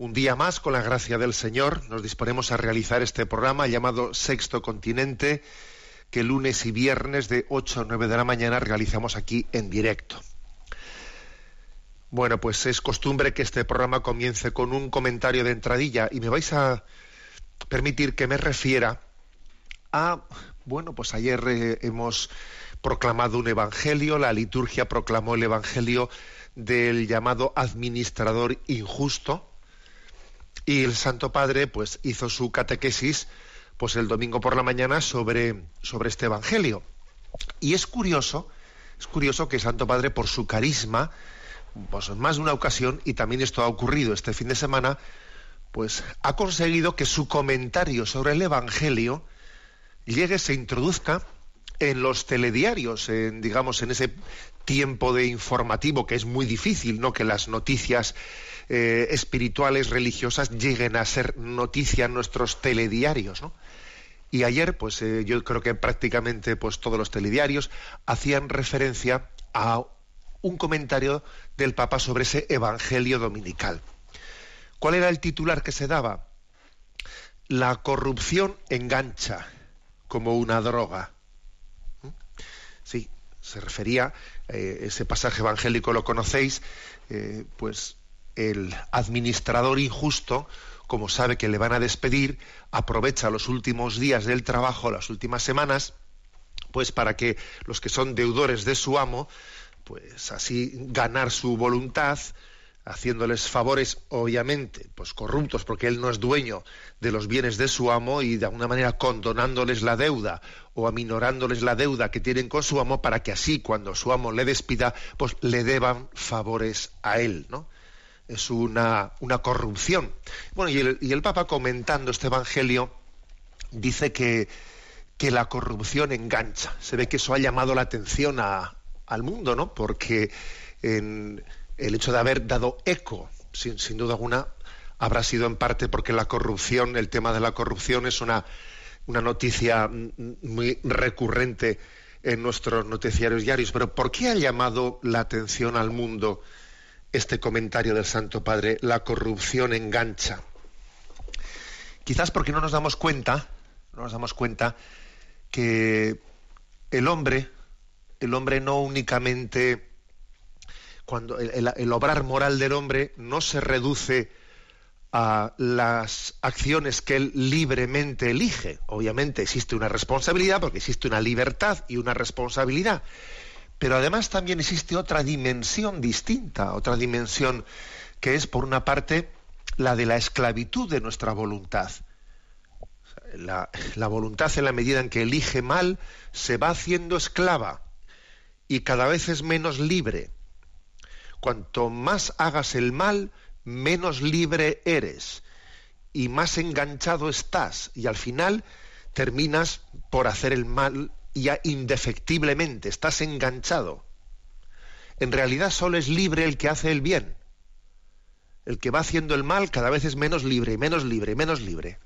Un día más, con la gracia del Señor, nos disponemos a realizar este programa llamado Sexto Continente, que lunes y viernes de 8 a 9 de la mañana realizamos aquí en directo. Bueno, pues es costumbre que este programa comience con un comentario de entradilla y me vais a permitir que me refiera a, bueno, pues ayer eh, hemos proclamado un evangelio, la liturgia proclamó el evangelio del llamado administrador injusto y el Santo Padre pues hizo su catequesis pues el domingo por la mañana sobre, sobre este evangelio. Y es curioso, es curioso que el Santo Padre por su carisma pues en más de una ocasión, y también esto ha ocurrido este fin de semana, pues ha conseguido que su comentario sobre el Evangelio llegue, se introduzca en los telediarios, en, digamos, en ese tiempo de informativo que es muy difícil, ¿no? Que las noticias eh, espirituales, religiosas, lleguen a ser noticia en nuestros telediarios, ¿no? Y ayer, pues eh, yo creo que prácticamente pues todos los telediarios hacían referencia a un comentario del Papa sobre ese Evangelio dominical. ¿Cuál era el titular que se daba? La corrupción engancha como una droga. Sí, se refería, eh, ese pasaje evangélico lo conocéis, eh, pues el administrador injusto, como sabe que le van a despedir, aprovecha los últimos días del trabajo, las últimas semanas, pues para que los que son deudores de su amo, pues así ganar su voluntad, haciéndoles favores, obviamente, pues corruptos, porque él no es dueño de los bienes de su amo y de alguna manera condonándoles la deuda o aminorándoles la deuda que tienen con su amo para que así cuando su amo le despida, pues le deban favores a él, ¿no? Es una, una corrupción. Bueno, y el, y el Papa comentando este Evangelio dice que, que la corrupción engancha. Se ve que eso ha llamado la atención al mundo, ¿no? Porque en el hecho de haber dado eco, sin, duda alguna, habrá sido en parte porque la corrupción, el tema de la corrupción es una, una noticia muy recurrente en nuestros noticiarios diarios. Pero ¿por qué ha llamado la atención al mundo este comentario del Santo Padre? La corrupción engancha. Quizás porque no nos damos cuenta, no nos damos cuenta que el hombre, el hombre no únicamente cuando el, obrar moral del hombre no se reduce a las acciones que él libremente elige. Obviamente existe una responsabilidad porque existe una libertad y una responsabilidad. Pero además también existe otra dimensión distinta, otra dimensión que es, por una parte, la de la esclavitud de nuestra voluntad. La voluntad en la medida en que elige mal se va haciendo esclava y cada vez es menos libre cuanto más hagas el mal, menos libre eres y más enganchado estás y al final terminas por hacer el mal ya indefectiblemente, estás enganchado. En realidad solo es libre el que hace el bien. El que va haciendo el mal cada vez es menos libre, menos libre, menos libre.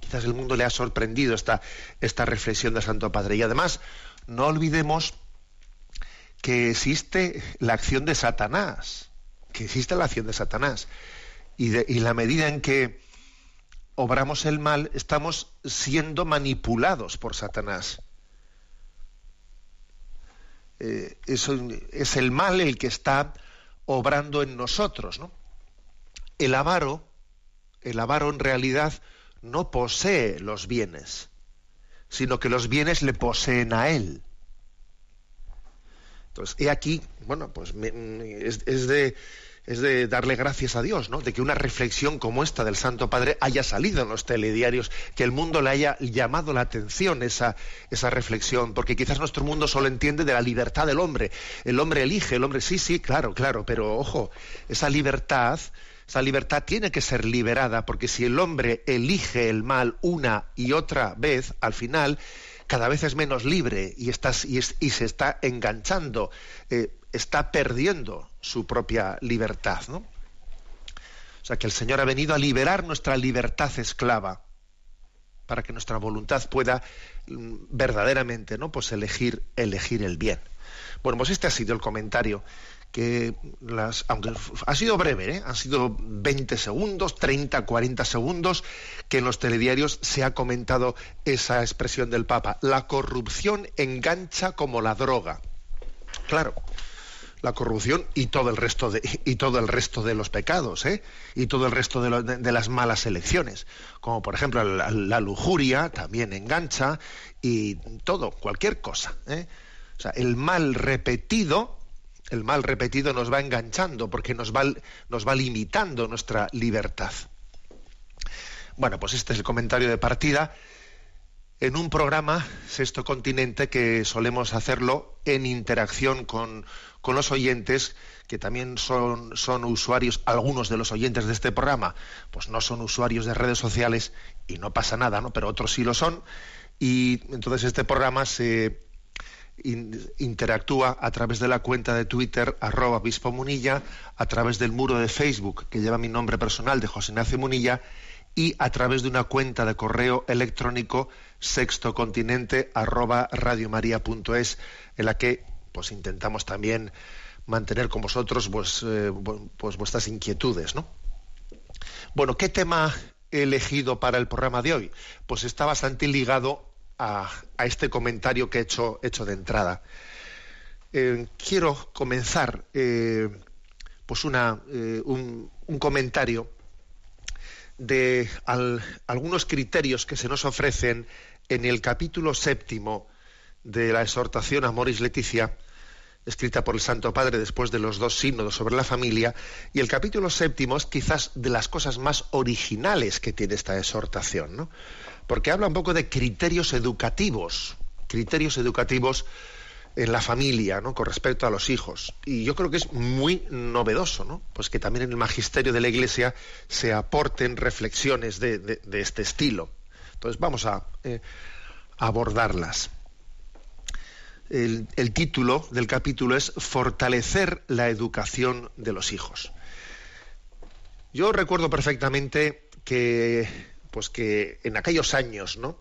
Quizás el mundo le ha sorprendido esta, esta reflexión de Santo Padre. Y además, no olvidemos que existe la acción de Satanás, que existe la acción de Satanás. Y, de, la medida en que obramos el mal, estamos siendo manipulados por Satanás. Eh, es el mal el que está obrando en nosotros, ¿no? El avaro, el avaro en realidad no posee los bienes, sino que los bienes le poseen a él. Entonces, he aquí, bueno, pues es, de, es de darle gracias a Dios, ¿no? De que una reflexión como esta del Santo Padre haya salido en los telediarios, que el mundo le haya llamado la atención esa, esa reflexión, porque quizás nuestro mundo solo entiende de la libertad del hombre. El hombre elige, el hombre sí, sí, claro, claro, pero ojo, esa libertad esa libertad tiene que ser liberada, porque si el hombre elige el mal una y otra vez, al final cada vez es menos libre y, y, se está enganchando, eh, está perdiendo su propia libertad. ¿no? O sea que el Señor ha venido a liberar nuestra libertad esclava para que nuestra voluntad pueda mm, verdaderamente ¿no? pues elegir, elegir el bien. Bueno, pues este ha sido el comentario que las, aunque ha sido breve, ¿eh? han sido 20 segundos, 30, 40 segundos, que en los telediarios se ha comentado esa expresión del Papa. La corrupción engancha como la droga. Claro, la corrupción y todo el resto de, y todo el resto de los pecados, ¿eh? y todo el resto de, las malas elecciones, como por ejemplo la, lujuria también engancha y todo, cualquier cosa. ¿eh? O sea, el mal repetido el mal repetido nos va enganchando porque nos va, nos va limitando nuestra libertad. Bueno, pues este es el comentario de partida en un programa Sexto Continente que solemos hacerlo en interacción con, los oyentes que también son, son, usuarios, algunos de los oyentes de este programa, pues no son usuarios de redes sociales y no pasa nada, ¿no? Pero otros sí lo son. Y entonces este programa se, interactúa a través de la cuenta de Twitter arroba obispo Munilla, a través del muro de Facebook que lleva mi nombre personal de José Ignacio Munilla y a través de una cuenta de correo electrónico sextocontinente arroba radiomaria.es en la que pues intentamos también mantener con vosotros pues, eh, pues vuestras inquietudes, ¿no? Bueno, ¿qué tema he elegido para el programa de hoy? Pues está bastante ligado a, este comentario que he hecho, hecho de entrada. Eh, quiero comenzar eh, pues una, eh, un, comentario de algunos criterios que se nos ofrecen en el capítulo séptimo de la exhortación a Moris Leticia, escrita por el Santo Padre después de los dos sínodos sobre la familia, y el capítulo séptimo es quizás de las cosas más originales que tiene esta exhortación, ¿no? Porque habla un poco de criterios educativos, criterios educativos en la familia, ¿no? Con respecto a los hijos. Y yo creo que es muy novedoso, ¿no? Pues que también en el magisterio de la Iglesia se aporten reflexiones de, este estilo. Entonces vamos a, eh, abordarlas. El, el título del capítulo es Fortalecer la educación de los hijos. Yo recuerdo perfectamente que pues que en aquellos años, ¿no?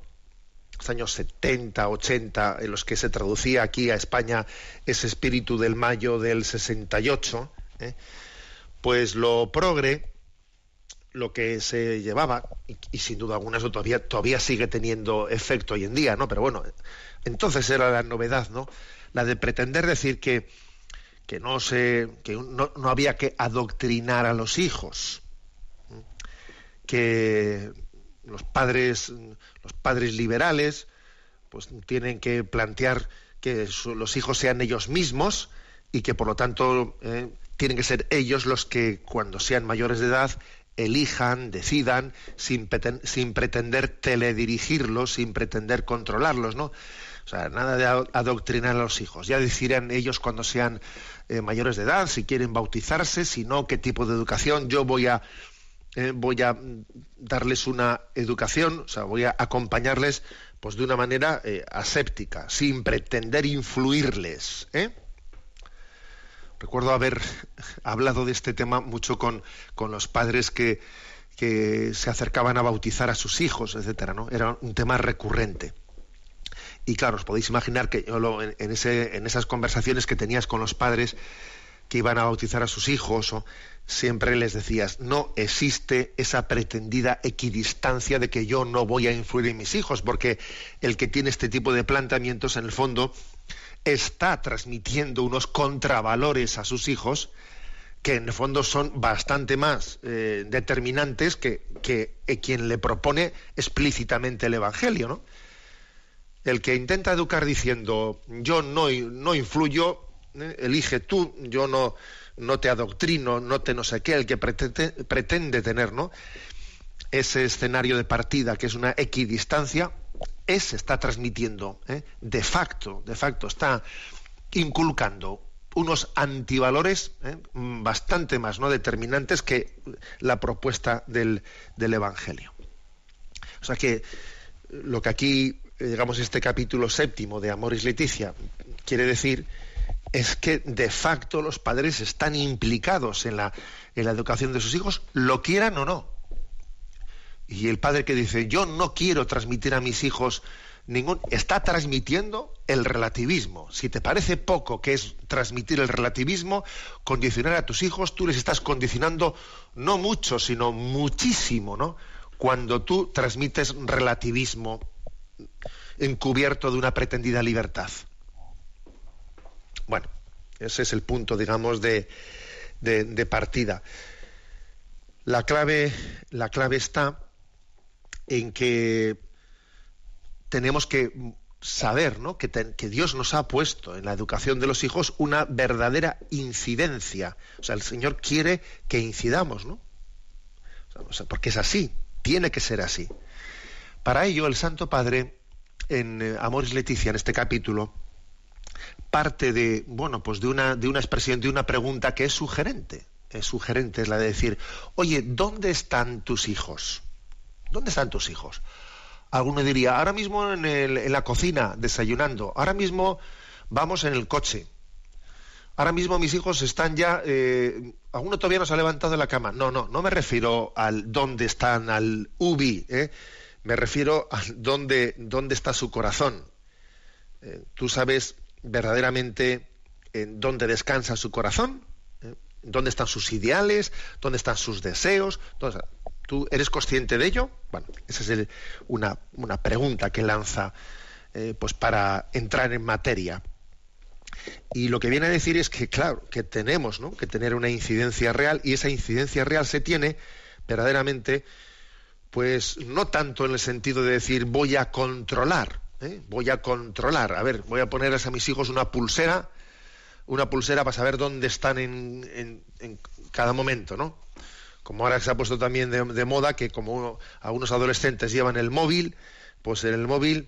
Los años 70, 80, en los que se traducía aquí a España ese espíritu del mayo del 68, ¿eh? pues lo progre, lo que se llevaba, y, sin duda alguna eso todavía, todavía sigue teniendo efecto hoy en día, ¿no? Pero bueno, entonces era la novedad, ¿no? La de pretender decir que, que no se, que no, no había que adoctrinar a los hijos, que los padres, los padres liberales, pues tienen que plantear que los hijos sean ellos mismos y que por lo tanto eh, tienen que ser ellos los que cuando sean mayores de edad elijan, decidan, sin, sin pretender teledirigirlos, sin pretender controlarlos, ¿no? O sea, nada de adoctrinar a los hijos. Ya decidirán ellos cuando sean eh, mayores de edad, si quieren bautizarse, si no, qué tipo de educación. Yo voy a eh, voy a darles una educación, o sea, voy a acompañarles pues de una manera eh, aséptica, sin pretender influirles. ¿eh? Recuerdo haber hablado de este tema mucho con, con los padres que, que, se acercaban a bautizar a sus hijos, etcétera, ¿no? Era un tema recurrente. Y claro, os podéis imaginar que yo en, ese, en esas conversaciones que tenías con los padres que iban a bautizar a sus hijos o siempre les decías, no existe esa pretendida equidistancia de que yo no voy a influir en mis hijos, porque el que tiene este tipo de planteamientos, en el fondo, está transmitiendo unos contravalores a sus hijos que en el fondo son bastante más eh, determinantes que, que quien le propone explícitamente el Evangelio, ¿no? El que intenta educar diciendo yo no, no influyo, ¿eh? elige tú, yo no, no te adoctrino, no te no sé qué, el que pretende, pretende tener. Ese escenario de partida que es una equidistancia, ese está transmitiendo, ¿eh? de facto, de facto, está inculcando unos antivalores ¿eh? bastante más no determinantes que la propuesta del, del, Evangelio. O sea que lo que aquí, eh, digamos, este capítulo séptimo de Amoris Leticia quiere decir es que de facto los padres están implicados en la, educación de sus hijos, lo quieran o no. Y el padre que dice, yo no quiero transmitir a mis hijos ningún... está transmitiendo el relativismo. Si te parece poco que es transmitir el relativismo, condicionar a tus hijos, tú les estás condicionando no mucho, sino muchísimo, ¿no? Cuando tú transmites relativismo encubierto de una pretendida libertad. Bueno, ese es el punto, digamos, de, partida. La clave, la clave está en que tenemos que saber ¿no? que, Dios nos ha puesto en la educación de los hijos una verdadera incidencia. O sea, el Señor quiere que incidamos, ¿no? O sea, porque es así, tiene que ser así. Para ello, el Santo Padre, en eh, Amoris Leticia, en este capítulo, parte de, bueno, pues de una, de una expresión, de una pregunta que es sugerente. Es sugerente, es la de decir, oye, ¿dónde están tus hijos? ¿Dónde están tus hijos? Alguno diría, ahora mismo en, el, en la cocina, desayunando, ahora mismo vamos en el coche, ahora mismo mis hijos están ya, eh, alguno todavía no se ha levantado de la cama. No, no, no me refiero al dónde están, al ubi, ¿eh? me refiero a dónde, dónde está su corazón. Eh, tú sabes verdaderamente en dónde descansa su corazón, ¿eh? dónde están sus ideales, dónde están sus deseos. ¿Tú eres consciente de ello? Bueno, esa es una, pregunta que lanza eh, pues para entrar en materia. Y lo que viene a decir es que, claro, que tenemos que tener una incidencia real y esa incidencia real se tiene verdaderamente, pues no tanto en el sentido de decir voy a controlar, ¿eh? voy a controlar, a ver, voy a ponerles a mis hijos una pulsera, una pulsera para saber dónde están en, en cada momento, ¿no? como ahora se ha puesto también de, moda que como algunos adolescentes llevan el móvil, pues en el móvil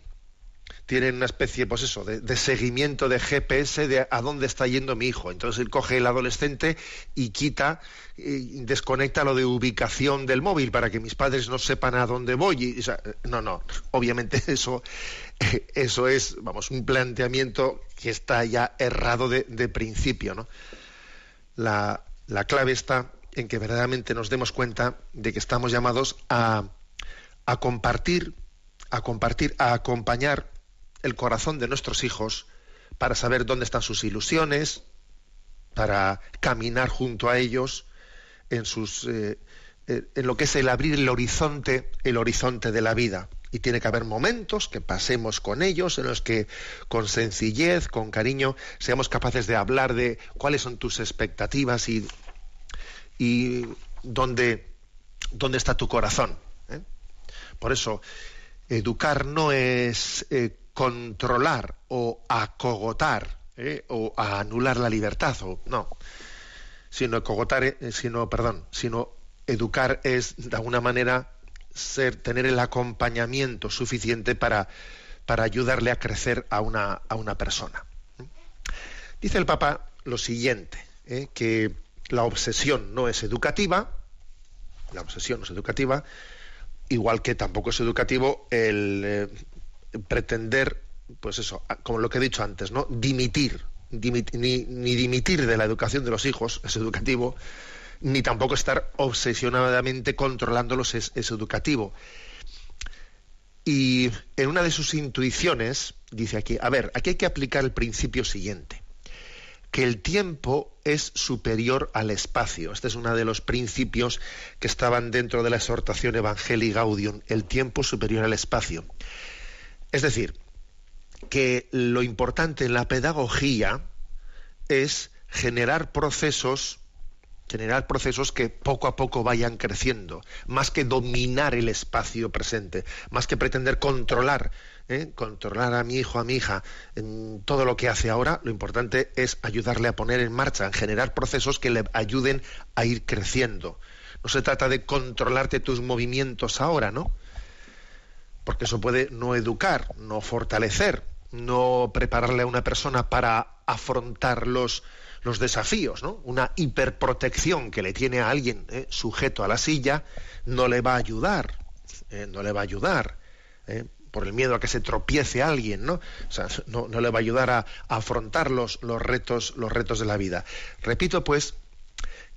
tienen una especie, pues eso, de, seguimiento de GPS de a dónde está yendo mi hijo. Entonces él coge el adolescente y quita, y desconecta lo de ubicación del móvil para que mis padres no sepan a dónde voy. Y, no, no, obviamente eso, eso es, vamos, un planteamiento que está ya errado de, principio. La, la clave está en que verdaderamente nos demos cuenta de que estamos llamados a, a compartir, a compartir, a acompañar el corazón de nuestros hijos para saber dónde están sus ilusiones, para caminar junto a ellos en sus eh, eh, en lo que es el abrir el horizonte, el horizonte de la vida. Y tiene que haber momentos que pasemos con ellos en los que con sencillez, con cariño, seamos capaces de hablar de cuáles son tus expectativas y y dónde, dónde está tu corazón. ¿eh? Por eso, educar no es controlar o acogotar ¿eh? o anular la libertad, o no, sino acogotar, sino, perdón, sino educar es de alguna manera ser, tener el acompañamiento suficiente para, para ayudarle a crecer a una, a una persona. Dice el Papa lo siguiente, que la obsesión no es educativa, la obsesión no es educativa, igual que tampoco es educativo el eh, pretender, pues eso, como lo que he dicho antes, ¿no? Dimitir, ni, dimitir de la educación de los hijos es educativo, ni tampoco estar obsesionadamente controlándolos es, educativo. Y en una de sus intuiciones dice aquí, a ver, aquí hay que aplicar el principio siguiente que el tiempo es superior al espacio. Este es uno de los principios que estaban dentro de la exhortación Evangelii Gaudium, el tiempo superior al espacio. Es decir, que lo importante en la pedagogía es generar procesos generar procesos que poco a poco vayan creciendo, más que dominar el espacio presente, más que pretender controlar, ¿eh? controlar a mi hijo, a mi hija en todo lo que hace ahora, lo importante es ayudarle a poner en marcha, en generar procesos que le ayuden a ir creciendo. No se trata de controlarte tus movimientos ahora, ¿no? Porque eso puede no educar, no fortalecer, no prepararle a una persona para afrontar los, los desafíos, ¿no? Una hiperprotección que le tiene a alguien ¿eh? sujeto a la silla no le va a ayudar, ¿eh? no le va a ayudar, ¿eh? por el miedo a que se tropiece alguien, ¿no? O sea, no, le va a ayudar a, afrontar los, los, retos, los retos de la vida. Repito, pues,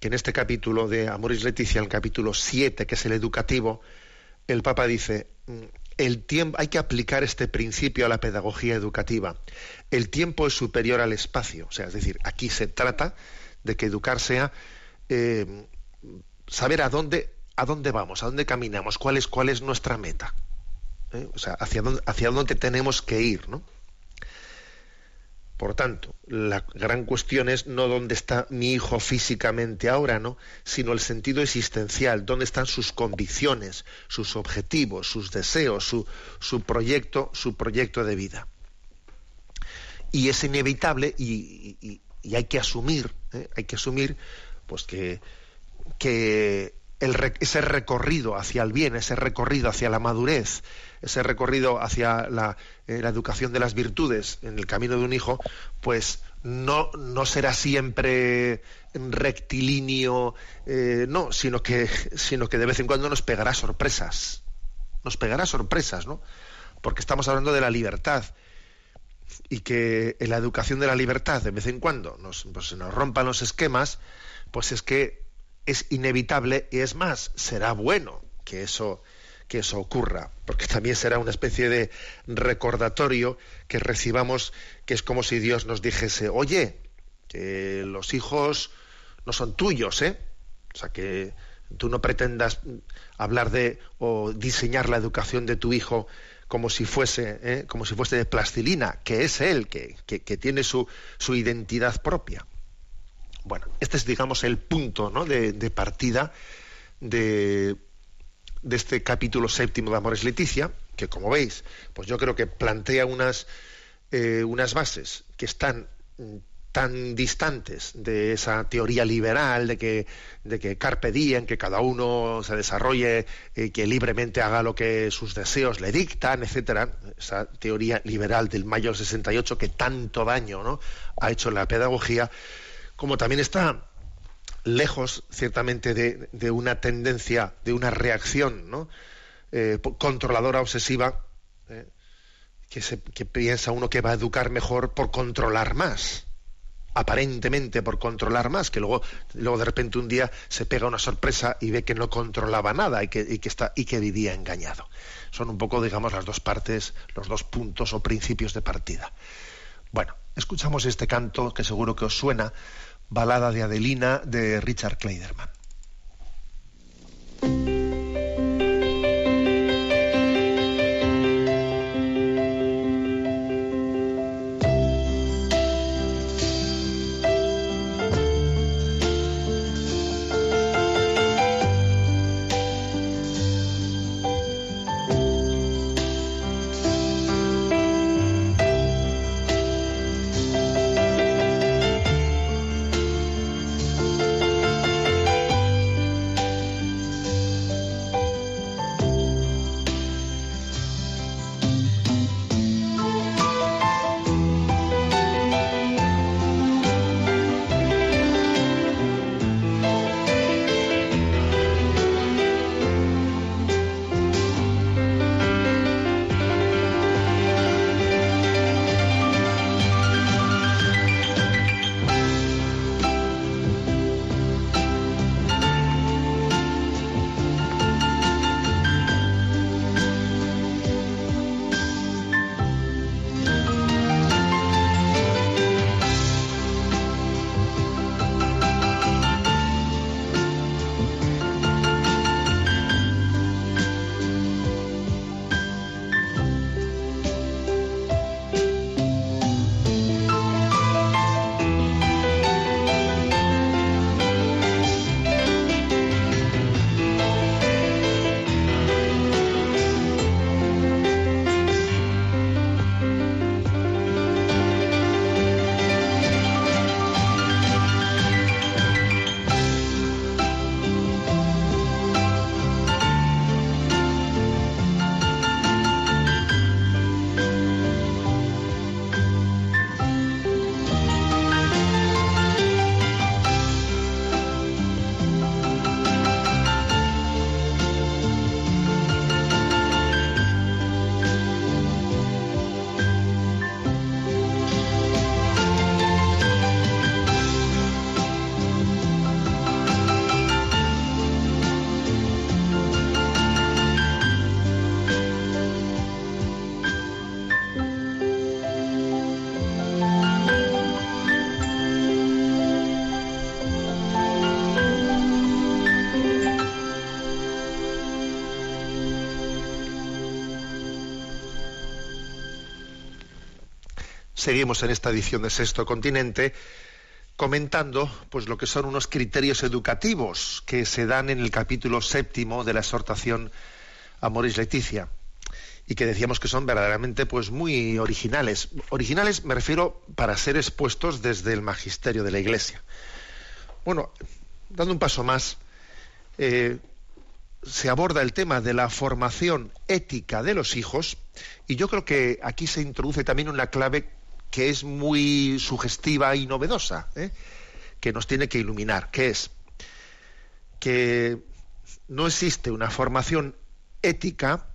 que en este capítulo de Amoris Leticia, el capítulo 7, que es el educativo, el Papa dice, mm, el tiempo, hay que aplicar este principio a la pedagogía educativa. El tiempo es superior al espacio. O sea, es decir, aquí se trata de que educar sea eh, saber a dónde, a dónde vamos, a dónde caminamos, cuál es, cuál es nuestra meta. ¿eh? O sea, hacia dónde, hacia dónde tenemos que ir, ¿no? Por tanto, la gran cuestión es no dónde está mi hijo físicamente ahora, ¿no? sino el sentido existencial, dónde están sus convicciones, sus objetivos, sus deseos, su, proyecto, su proyecto de vida. Y es inevitable y, hay que asumir, ¿eh? hay que asumir, pues que, que ese recorrido hacia el bien, ese recorrido hacia la madurez, ese recorrido hacia la, eh, la, educación de las virtudes en el camino de un hijo, pues no, no será siempre rectilíneo, eh, no, sino que, sino que de vez en cuando nos pegará sorpresas. Nos pegará sorpresas, ¿no? Porque estamos hablando de la libertad y que en la educación de la libertad de vez en cuando nos, pues, nos rompan los esquemas, pues es que es inevitable y es más, será bueno que eso que eso ocurra, porque también será una especie de recordatorio que recibamos, que es como si Dios nos dijese, oye, que los hijos no son tuyos, ¿eh? O sea, que tú no pretendas hablar de o diseñar la educación de tu hijo como si fuese, ¿eh? como si fuese de plastilina, que es él, que, tiene su, su, identidad propia. Bueno, este es, digamos, el punto de, de partida de de este capítulo séptimo de Amores Leticia, que como veis, pues yo creo que plantea unas, eh, unas bases que están mm, tan distantes de esa teoría liberal de que, de que carpe diem, que cada uno se desarrolle, y que libremente haga lo que sus deseos le dictan, etcétera, esa teoría liberal del mayo 68 que tanto daño ¿no? ha hecho en la pedagogía, como también está lejos ciertamente de, una tendencia, de una reacción ¿no? Eh, controladora, obsesiva, ¿eh? que, se, piensa uno que va a educar mejor por controlar más aparentemente por controlar más, que luego, luego de repente un día se pega una sorpresa y ve que no controlaba nada y que, está, y que vivía engañado. Son un poco, digamos, las dos partes, los dos puntos o principios de partida. Bueno, escuchamos este canto que seguro que os suena, Balada de Adelina de Richard Kleiderman. Seguimos en esta edición de Sexto Continente comentando pues lo que son unos criterios educativos que se dan en el capítulo séptimo de la exhortación Amoris Leticia y que decíamos que son verdaderamente pues muy originales. Originales me refiero para ser expuestos desde el magisterio de la Iglesia. Bueno, dando un paso más, eh, se aborda el tema de la formación ética de los hijos y yo creo que aquí se introduce también una clave que es muy sugestiva y novedosa, ¿eh? que nos tiene que iluminar, que es que no existe una formación ética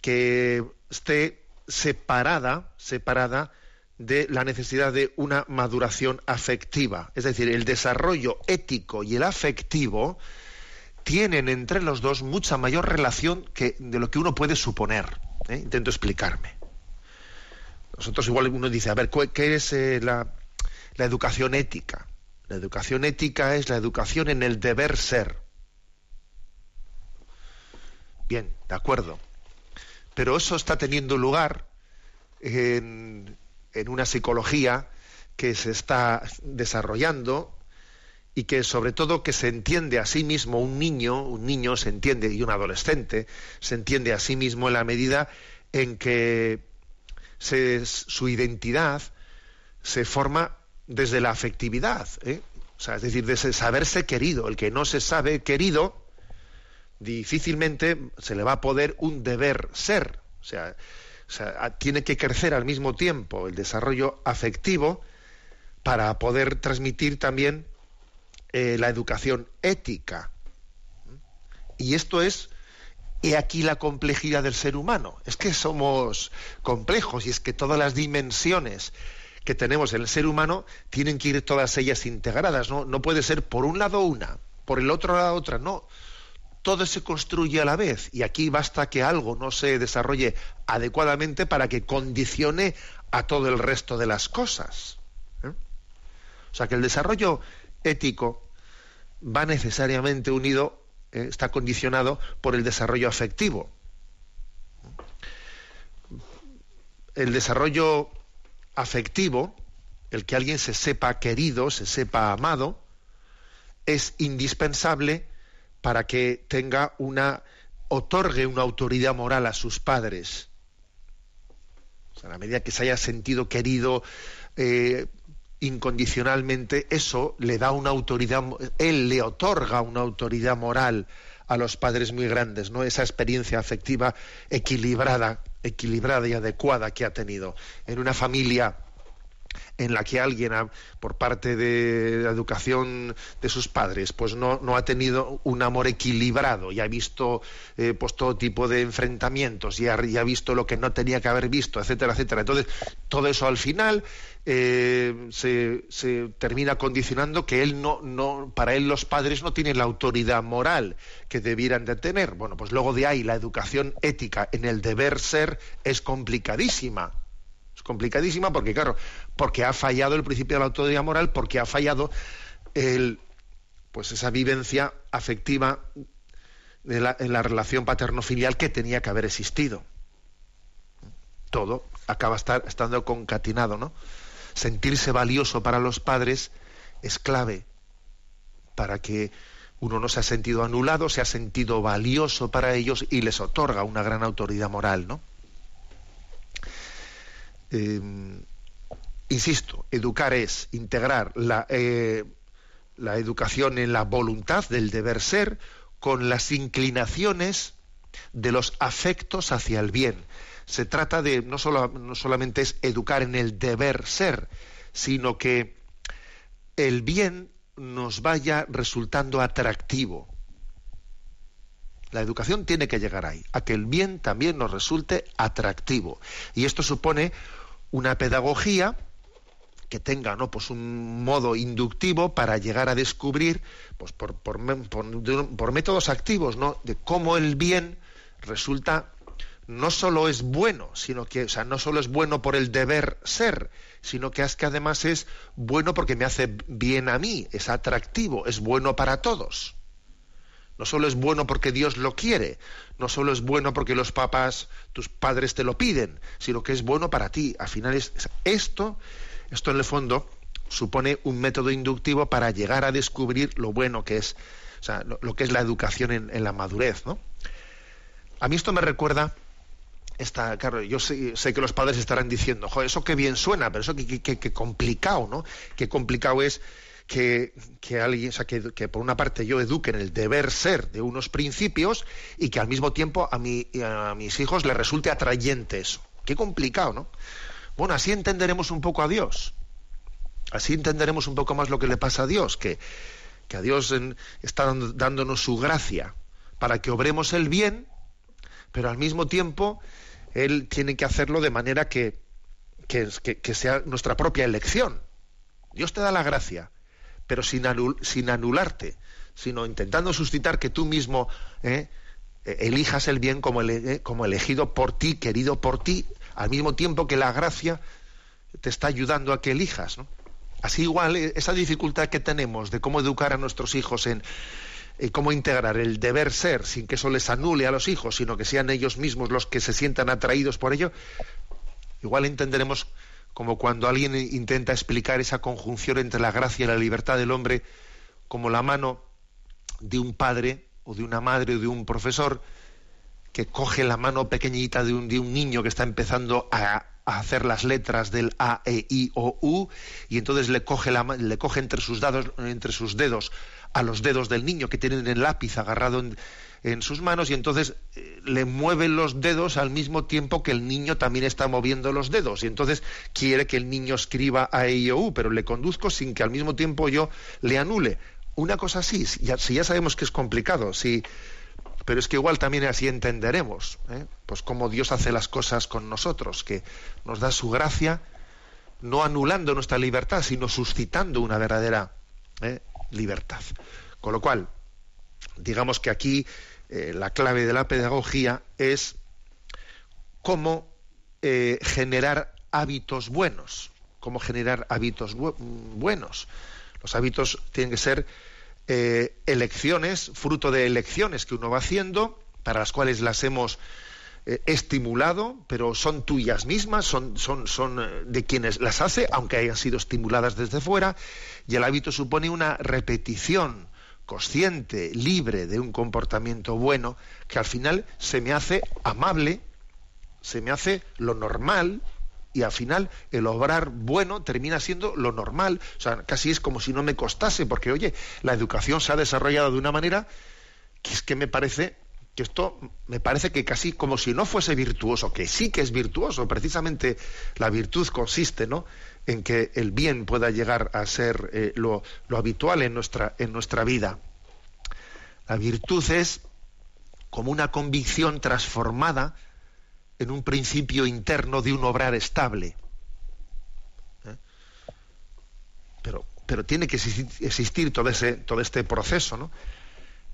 que esté separada, separada de la necesidad de una maduración afectiva. Es decir, el desarrollo ético y el afectivo tienen entre los dos mucha mayor relación que de lo que uno puede suponer. ¿eh? Intento explicarme. Nosotros igual uno dice, a ver, ¿qué es eh, la, educación ética? La educación ética es la educación en el deber ser. Bien, de acuerdo. Pero eso está teniendo lugar en, en una psicología que se está desarrollando y que sobre todo que se entiende a sí mismo un niño, un niño se entiende y un adolescente se entiende a sí mismo en la medida en que su identidad se forma desde la afectividad, ¿eh? o sea, es decir, desde saberse querido. El que no se sabe querido, difícilmente se le va a poder un deber ser. O sea, tiene que crecer al mismo tiempo el desarrollo afectivo para poder transmitir también eh, la educación ética. Y esto es He aquí la complejidad del ser humano. Es que somos complejos y es que todas las dimensiones que tenemos en el ser humano tienen que ir todas ellas integradas. No, no puede ser por un lado una, por el otro lado otra. No. Todo se construye a la vez y aquí basta que algo no se desarrolle adecuadamente para que condicione a todo el resto de las cosas. ¿eh? O sea que el desarrollo ético va necesariamente unido eh, está condicionado por el desarrollo afectivo. El desarrollo afectivo, el que alguien se sepa querido, se sepa amado, es indispensable para que tenga una otorgue una autoridad moral a sus padres. O sea, a la medida que se haya sentido querido, eh, incondicionalmente, eso le da una autoridad, él le otorga una autoridad moral a los padres muy grandes, ¿no? Esa experiencia afectiva equilibrada, equilibrada y adecuada que ha tenido. En una familia en la que alguien por parte de la educación de sus padres pues no, no ha tenido un amor equilibrado y ha visto eh, pues todo tipo de enfrentamientos y ha, y ha, visto lo que no tenía que haber visto etcétera etcétera. Entonces todo eso al final eh, se, se, termina condicionando que él no, no para él los padres no tienen la autoridad moral que debieran de tener. Bueno pues luego de ahí la educación ética en el deber ser es complicadísima complicadísima porque, claro, porque ha fallado el principio de la autoridad moral, porque ha fallado el, pues esa vivencia afectiva de la, en la relación paterno-filial que tenía que haber existido. Todo acaba estar, estando concatenado, ¿no? Sentirse valioso para los padres es clave para que uno no se ha sentido anulado, se ha sentido valioso para ellos y les otorga una gran autoridad moral, ¿no? Em, insisto, educar es integrar la, eh, la educación en la voluntad del deber ser con las inclinaciones de los afectos hacia el bien. Se trata de, no, solo, no solamente es educar en el deber ser, sino que el bien nos vaya resultando atractivo. La educación tiene que llegar ahí, a que el bien también nos resulte atractivo. Y esto supone una pedagogía que tenga ¿no? pues un modo inductivo para llegar a descubrir pues por, por, por, métodos activos ¿no? de cómo el bien resulta no solo es bueno, sino que, o sea, no solo es bueno por el deber ser, sino que es que además es bueno porque me hace bien a mí, es atractivo, es bueno para todos. No solo es bueno porque Dios lo quiere, no solo es bueno porque los papás, tus padres te lo piden, sino que es bueno para ti. Al final es esto, esto en el fondo supone un método inductivo para llegar a descubrir lo bueno que es, o sea, lo, que es la educación en, la madurez, ¿no? A mí esto me recuerda esta, claro, yo sé, que los padres estarán diciendo, joder, eso qué bien suena, pero eso qué, complicado, ¿no? Qué complicado es que, alguien, o sea, que, por una parte yo eduque en el deber ser de unos principios y que al mismo tiempo a, mi, a mis hijos les resulte atrayente eso. Qué complicado, ¿no? Bueno, así entenderemos un poco a Dios. Así entenderemos un poco más lo que le pasa a Dios, que, que a Dios está dándonos su gracia para que obremos el bien, pero al mismo tiempo Él tiene que hacerlo de manera que, que, que sea nuestra propia elección. Dios te da la gracia, pero sin, sin anularte, sino intentando suscitar que tú mismo eh, elijas el bien como, eh, como elegido por ti, querido por ti, al mismo tiempo que la gracia te está ayudando a que elijas. Así igual, eh, esa dificultad que tenemos de cómo educar a nuestros hijos en, cómo integrar el deber ser sin que eso les anule a los hijos, sino que sean ellos mismos los que se sientan atraídos por ello, igual entenderemos como cuando alguien intenta explicar esa conjunción entre la gracia y la libertad del hombre como la mano de un padre o de una madre o de un profesor que coge la mano pequeñita de un, niño que está empezando a, hacer las letras del A, E, I, O, U y entonces le coge, la, le coge entre, sus dados, entre sus dedos a los dedos del niño que tienen el lápiz agarrado en, sus manos y entonces eh, le mueven los dedos al mismo tiempo que el niño también está moviendo los dedos y entonces quiere que el niño escriba A, E, I, O, U, pero le conduzco sin que al mismo tiempo yo le anule. Una cosa así, ya, si ya sabemos que es complicado, si, pero es que igual también así entenderemos, ¿eh? pues cómo Dios hace las cosas con nosotros, que nos da su gracia, no anulando nuestra libertad, sino suscitando una verdadera ¿eh? libertad. Con lo cual, digamos que aquí eh, la clave de la pedagogía es cómo generar hábitos buenos, cómo generar hábitos buenos. Los hábitos tienen que ser eh, elecciones, fruto de elecciones que uno va haciendo, para las cuales las hemos estimulado, pero son tuyas mismas, son, son, son de quienes las hace, aunque hayan sido estimuladas desde fuera, y el hábito supone una repetición consciente, libre de un comportamiento bueno, que al final se me hace amable, se me hace lo normal, y al final el obrar bueno termina siendo lo normal. O sea, casi es como si no me costase, porque oye, la educación se ha desarrollado de una manera que es que me parece que esto me parece que casi como si no fuese virtuoso, que sí que es virtuoso, precisamente la virtud consiste, ¿no? en que el bien pueda llegar a ser eh, lo, habitual en nuestra, en nuestra vida. La virtud es como una convicción transformada en un principio interno de un obrar estable. ¿Eh? Pero, pero tiene que existir, todo, ese, todo este proceso. ¿no?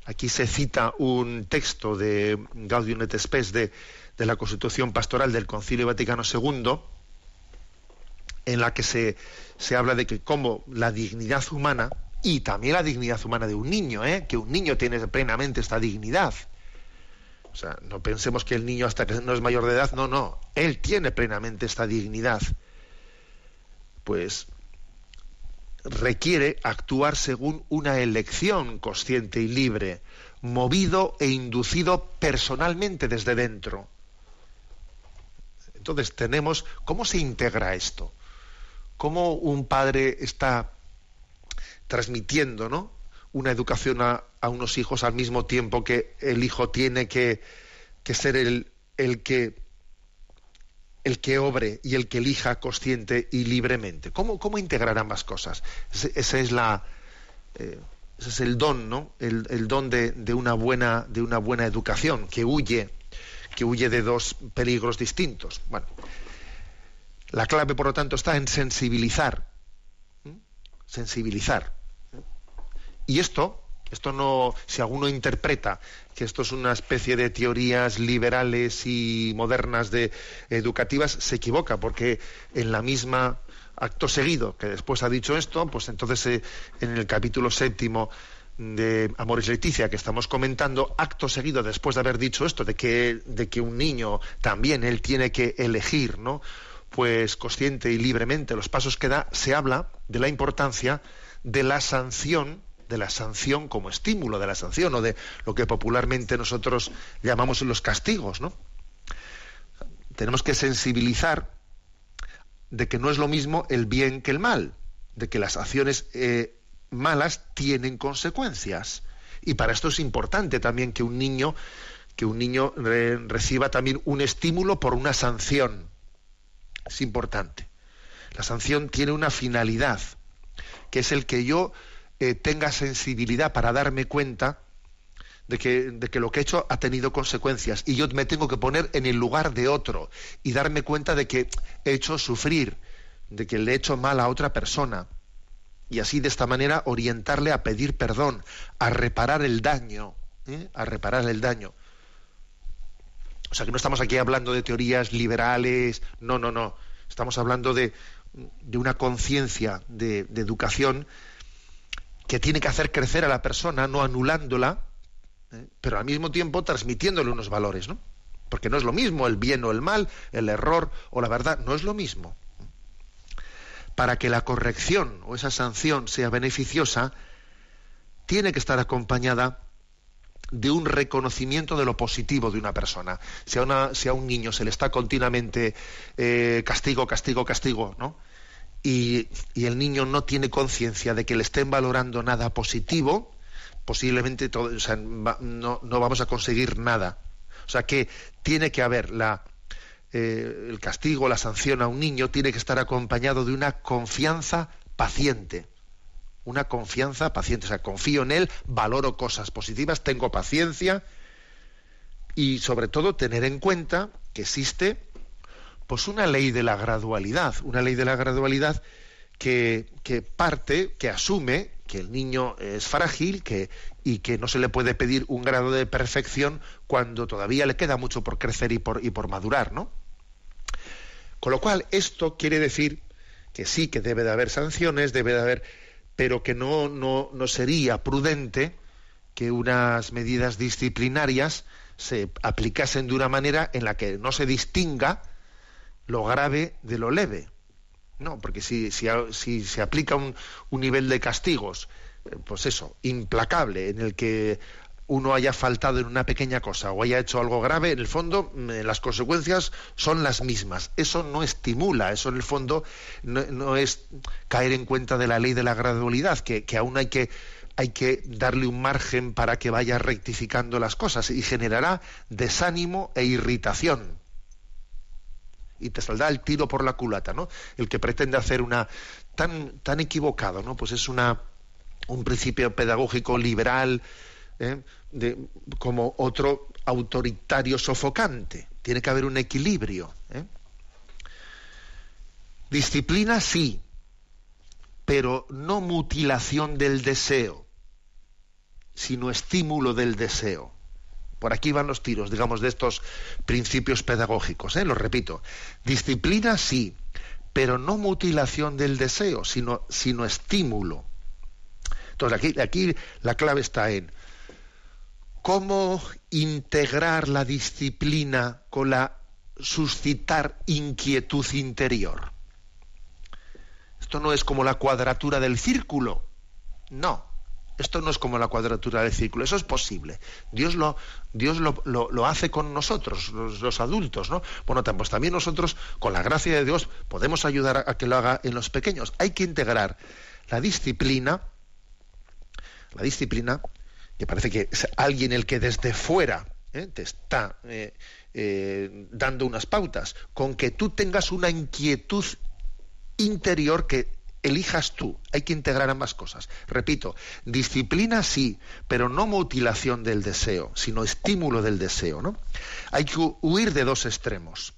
Aquí se cita un texto de Gaudium et Spes de, de la Constitución Pastoral del Concilio Vaticano II, en la que se, se habla de que como la dignidad humana, y también la dignidad humana de un niño, ¿eh? que un niño tiene plenamente esta dignidad. O sea, no pensemos que el niño hasta que no es mayor de edad, no, no, él tiene plenamente esta dignidad. Pues requiere actuar según una elección consciente y libre, movido e inducido personalmente desde dentro. Entonces tenemos, ¿cómo se integra esto? cómo un padre está transmitiendo ¿no? Una educación a, unos hijos al mismo tiempo que el hijo tiene que, ser el, el, que el que obre y el que elija consciente y libremente. ¿Cómo, cómo integrar ambas cosas? Ese, es la eh, ese es el don, ¿no? El, don de, de, una buena de una buena educación que huye que huye de dos peligros distintos. Bueno, la clave, por lo tanto, está en sensibilizar. Sensibilizar. Y esto, esto no, si alguno interpreta que esto es una especie de teorías liberales y modernas de educativas, se equivoca, porque en la misma acto seguido que después ha dicho esto, pues entonces eh, en el capítulo séptimo de Amores Leticia que estamos comentando, acto seguido, después de haber dicho esto, de que, de que un niño también él tiene que elegir, ¿no? Pues consciente y libremente los pasos que da, se habla de la importancia de la sanción, de la sanción como estímulo de la sanción, o de lo que popularmente nosotros llamamos los castigos, ¿no? Tenemos que sensibilizar de que no es lo mismo el bien que el mal, de que las acciones eh, malas tienen consecuencias. Y para esto es importante también que un niño, que un niño reciba también un estímulo por una sanción. Es importante. La sanción tiene una finalidad, que es el que yo eh, tenga sensibilidad para darme cuenta de que, de que, lo que he hecho ha tenido consecuencias y yo me tengo que poner en el lugar de otro y darme cuenta de que he hecho sufrir, de que le he hecho mal a otra persona y así de esta manera orientarle a pedir perdón, a reparar el daño, ¿eh? a reparar el daño. O sea que no estamos aquí hablando de teorías liberales, no, no, no. Estamos hablando de, de una conciencia de, de educación que tiene que hacer crecer a la persona, no anulándola, ¿eh? pero al mismo tiempo transmitiéndole unos valores, ¿no? Porque no es lo mismo el bien o el mal, el error o la verdad, no es lo mismo para que la corrección o esa sanción sea beneficiosa, tiene que estar acompañada de un reconocimiento de lo positivo de una persona. Si a, un niño se le está continuamente eh, castigo, castigo, castigo, ¿no? Y, el niño no tiene conciencia de que le estén valorando nada positivo, posiblemente no, no vamos a conseguir nada. O sea que tiene que haber la, eh, el castigo, la sanción a un niño tiene que estar acompañado de una confianza paciente. Una confianza paciente. O sea, confío en él, valoro cosas positivas, tengo paciencia y sobre todo tener en cuenta que existe pues una ley de la gradualidad, una ley de la gradualidad que, que parte, que asume que el niño es frágil que, y que no se le puede pedir un grado de perfección cuando todavía le queda mucho por crecer y por, y por madurar, ¿no? Con lo cual, esto quiere decir que sí que debe de haber sanciones, debe de haber, pero que no, no, no sería prudente que unas medidas disciplinarias se aplicasen de una manera en la que no se distinga lo grave de lo leve. No, porque si, si, si se aplica un, un, nivel de castigos, eh, pues eso, implacable, en el que uno haya faltado en una pequeña cosa o haya hecho algo grave, en el fondo mm, las consecuencias son las mismas. Eso no estimula, eso en el fondo no, es caer en cuenta de la ley de la gradualidad, que, aún hay que, hay que darle un margen para que vaya rectificando las cosas y generará desánimo e irritación. Y te saldrá el tiro por la culata, ¿no? El que pretende hacer una tan, tan equivocado, ¿no? Pues es una un principio pedagógico liberal, ¿eh? de, como otro autoritario sofocante. Tiene que haber un equilibrio. ¿eh? Disciplina sí, pero no mutilación del deseo, sino estímulo del deseo. Por aquí van los tiros, digamos, de estos principios pedagógicos. ¿eh? Lo repito. Disciplina sí, pero no mutilación del deseo, sino, sino estímulo. Entonces aquí, aquí la clave está en cómo integrar la disciplina con la suscitar inquietud interior. Esto no es como la cuadratura del círculo. No, esto no es como la cuadratura del círculo. Eso es posible. Dios lo, Dios lo, hace con nosotros, los, adultos, ¿no? Bueno, pues también nosotros, con la gracia de Dios, podemos ayudar a que lo haga en los pequeños. Hay que integrar la disciplina, la disciplina que parece que es alguien el que desde fuera ¿eh? te está eh, eh, dando unas pautas, con que tú tengas una inquietud interior que elijas tú. Hay que integrar ambas cosas. Repito, disciplina sí, pero no mutilación del deseo, sino estímulo del deseo. ¿no? Hay que huir de dos extremos.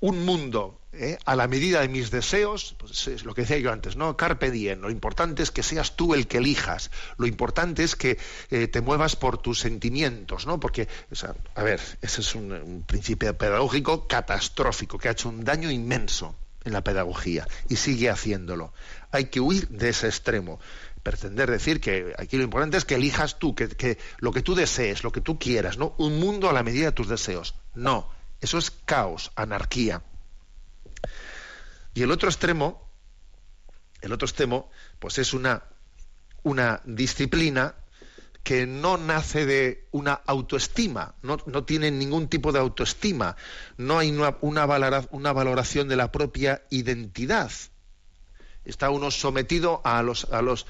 Un mundo ¿eh? a la medida de mis deseos, pues es lo que decía yo antes, ¿no? Carpe diem. Lo importante es que seas tú el que elijas. Lo importante es que eh, te muevas por tus sentimientos, ¿no? Porque, a ver, ese es un, principio pedagógico catastrófico que ha hecho un daño inmenso en la pedagogía y sigue haciéndolo. Hay que huir de ese extremo. pretender decir que aquí lo importante es que elijas tú, que, que, lo que tú desees, lo que tú quieras, ¿no? Un mundo a la medida de tus deseos. No, eso es caos, anarquía. Y el otro extremo, el otro extremo, pues es una, una disciplina que no nace de una autoestima, no, no tiene ningún tipo de autoestima, no hay una, valoración de la propia identidad. Está uno sometido a los, a los,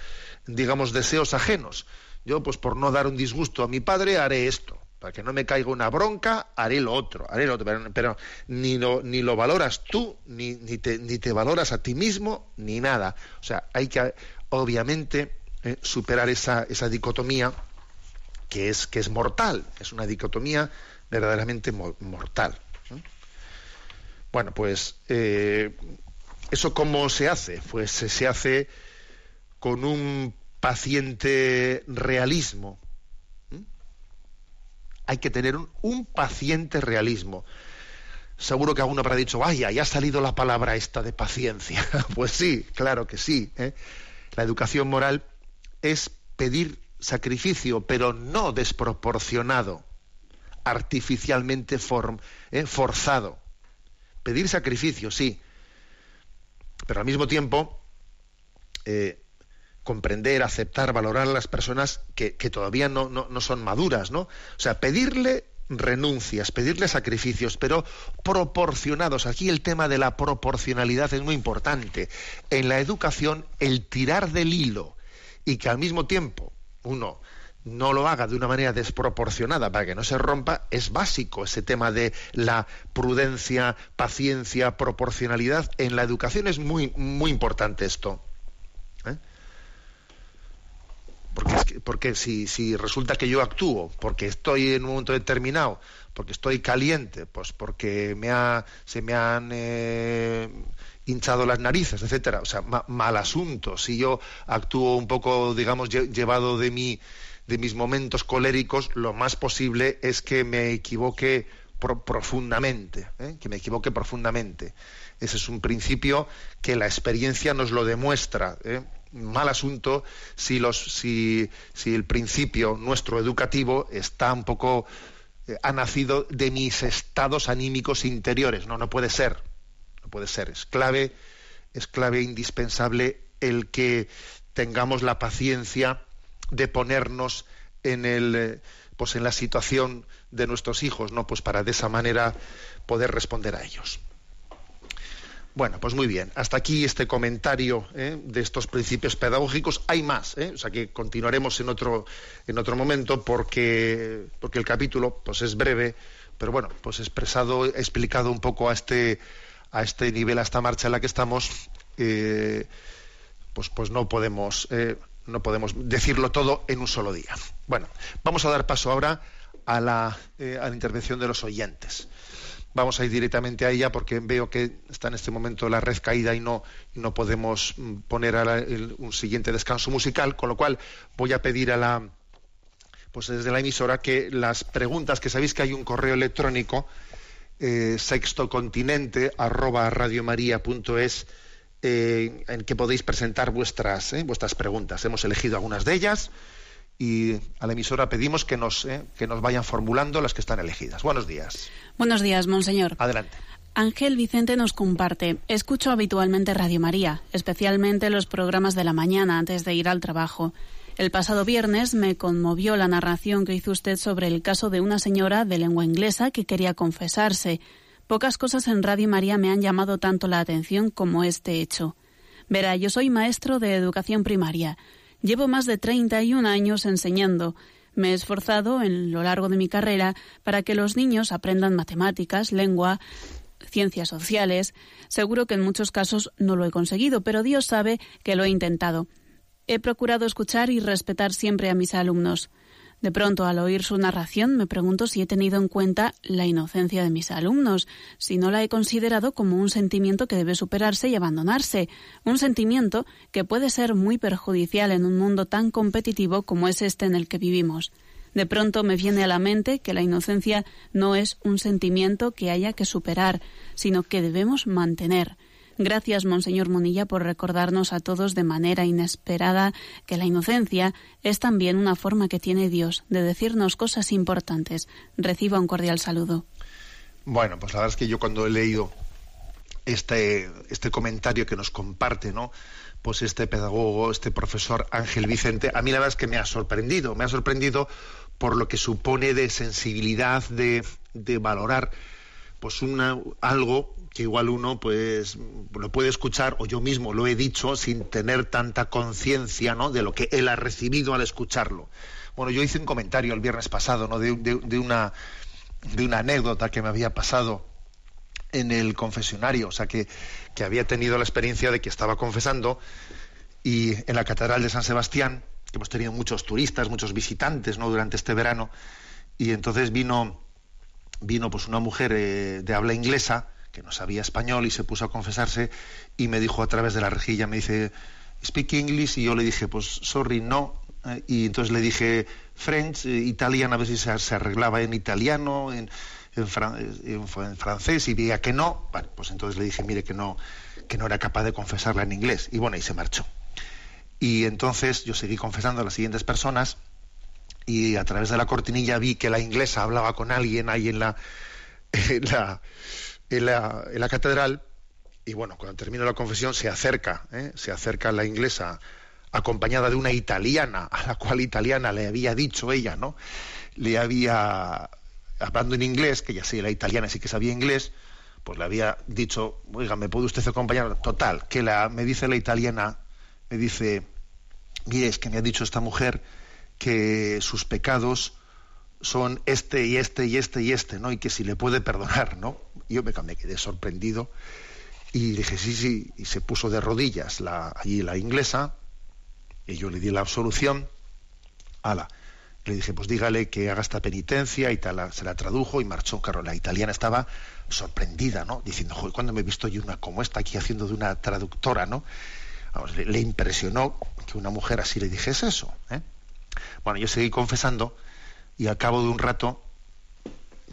digamos, deseos ajenos. Yo, pues por no dar un disgusto a mi padre, haré esto. Para que no me caiga una bronca, haré lo otro, haré lo otro. Pero, ni, lo, ni lo valoras tú, ni, ni, te, ni te valoras a ti mismo, ni nada. O sea, hay que, obviamente, eh, superar esa, esa dicotomía que es, que es mortal, es una dicotomía verdaderamente mortal. Bueno, pues eh, eso cómo se hace? Pues se hace con un paciente realismo. Hay que tener un, paciente realismo. Seguro que alguno habrá dicho, vaya, ya ha salido la palabra esta de paciencia. pues sí, claro que sí. ¿eh? La educación moral es pedir sacrificio, pero no desproporcionado, artificialmente eh, forzado. Pedir sacrificio, sí, pero al mismo tiempo eh, comprender, aceptar, valorar a las personas que, todavía no, no, son maduras, ¿no? O sea, pedirle renuncias, pedirle sacrificios, pero proporcionados. Aquí el tema de la proporcionalidad es muy importante. En la educación, el tirar del hilo y que al mismo tiempo uno no lo haga de una manera desproporcionada para que no se rompa, es básico ese tema de la prudencia, paciencia, proporcionalidad. En la educación es muy, muy importante esto. ¿eh? Porque, porque si, si, resulta que yo actúo, porque estoy en un momento determinado, porque estoy caliente, pues porque me ha, se me han eh, hinchado las narices, etcétera. O sea, mal asunto. Si yo actúo un poco, digamos, llevado de mi, de mis momentos coléricos, lo más posible es que me equivoque profundamente, ¿eh? que me equivoque profundamente. Ese es un principio que la experiencia nos lo demuestra. ¿eh? Mal asunto si, los, si, si el principio nuestro educativo está un poco eh, ha nacido de mis estados anímicos interiores. No, no puede ser puede ser. Es clave, es clave indispensable el que tengamos la paciencia de ponernos en el eh, pues en la situación de nuestros hijos, ¿no? Pues para de esa manera poder responder a ellos. Bueno, pues muy bien. Hasta aquí este comentario ¿eh? de estos principios pedagógicos. Hay más, ¿eh? o sea que continuaremos en otro en otro momento porque porque el capítulo pues es breve, pero bueno, pues expresado, explicado un poco a este a este nivel, a esta marcha en la que estamos, eh, pues, pues no podemos, eh, no podemos decirlo todo en un solo día. Bueno, vamos a dar paso ahora a la, eh, a la intervención de los oyentes. Vamos a ir directamente a ella porque veo que está en este momento la red caída y no, no podemos mm, poner un siguiente descanso musical, con lo cual voy a pedir a la, pues desde la emisora que las preguntas, que sabéis que hay un correo electrónico eh, sextocontinente arroba radiomaria.es eh, en que podéis presentar vuestras, eh, vuestras preguntas. Hemos elegido algunas de ellas y a la emisora pedimos que nos, eh, que nos vayan formulando las que están elegidas. Buenos días. Buenos días, monseñor. Adelante. Ángel Vicente nos comparte, escucho habitualmente Radio María, especialmente los programas de la mañana antes de ir al trabajo. El pasado viernes me conmovió la narración que hizo usted sobre el caso de una señora de lengua inglesa que quería confesarse. Pocas cosas en Radio María me han llamado tanto la atención como este hecho. Verá, yo soy maestro de educación primaria. Llevo más de 31 años enseñando. Me he esforzado en lo largo de mi carrera para que los niños aprendan matemáticas, lengua, ciencias sociales. Seguro que en muchos casos no lo he conseguido, pero Dios sabe que lo he intentado. He procurado escuchar y respetar siempre a mis alumnos. De pronto, al oír su narración, me pregunto si he tenido en cuenta la inocencia de mis alumnos, si no la he considerado como un sentimiento que debe superarse y abandonarse, un sentimiento que puede ser muy perjudicial en un mundo tan competitivo como es este en el que vivimos. De pronto me viene a la mente que la inocencia no es un sentimiento que haya que superar, sino que debemos mantener. Gracias, Monseñor Munilla, por recordarnos a todos de manera inesperada que la inocencia es también una forma que tiene Dios de decirnos cosas importantes. Reciba un cordial saludo. Bueno, pues la verdad es que yo cuando he leído este, este comentario que nos comparte, ¿no? Pues este pedagogo, este profesor Ángel Vicente, a mí la verdad es que me ha sorprendido, me ha sorprendido por lo que supone de sensibilidad, de, de valorar pues una, algo que igual uno pues lo puede escuchar o yo mismo lo he dicho sin tener tanta conciencia ¿no? de lo que él ha recibido al escucharlo. Bueno, yo hice un comentario el viernes pasado ¿no? de, una, de una anécdota que me había pasado en el confesionario, o sea que, que había tenido la experiencia de que estaba confesando y en la Catedral de San Sebastián, que hemos tenido muchos turistas, muchos visitantes ¿no? durante este verano, y entonces vino vino pues una mujer eh, de habla inglesa que no sabía español y se puso a confesarse y me dijo a través de la rejilla, me dice, speak English, y yo le dije, pues sorry, no. Eh, y entonces le dije French, eh, italiano, a ver si se, arreglaba en italiano, en, en, francés, y veía que no. Bueno, pues entonces le dije, mire, que no, que no era capaz de confesarla en inglés. Y bueno, y se marchó. Y entonces yo seguí confesando a las siguientes personas y a través de la cortinilla vi que la inglesa hablaba con alguien ahí en en la, en la, catedral y bueno, cuando termina la confesión se acerca, ¿eh? se acerca la inglesa acompañada de una italiana, a la cual italiana le había dicho ella, ¿no? Le había, hablando en inglés, que ya sé, la italiana sí que sabía inglés, pues le había dicho, oiga, ¿me puede usted acompañar? Total, que la, me dice la italiana, me dice, mire, es que me ha dicho esta mujer que sus pecados son este y este y este y este, ¿no? Y que si le puede perdonar, ¿no? Yo me, quedé sorprendido y dije, sí, sí, y se puso de rodillas la, allí la inglesa, y yo le di la absolución, ala, le dije, pues dígale que haga esta penitencia y tal, se la tradujo y marchó. Claro, la italiana estaba sorprendida, ¿no? Diciendo, joder, ¿cuándo me he visto yo una como esta aquí haciendo de una traductora, ¿no? le, le, impresionó que una mujer así le dijese eso, ¿eh? Bueno, yo seguí confesando y al cabo de un rato,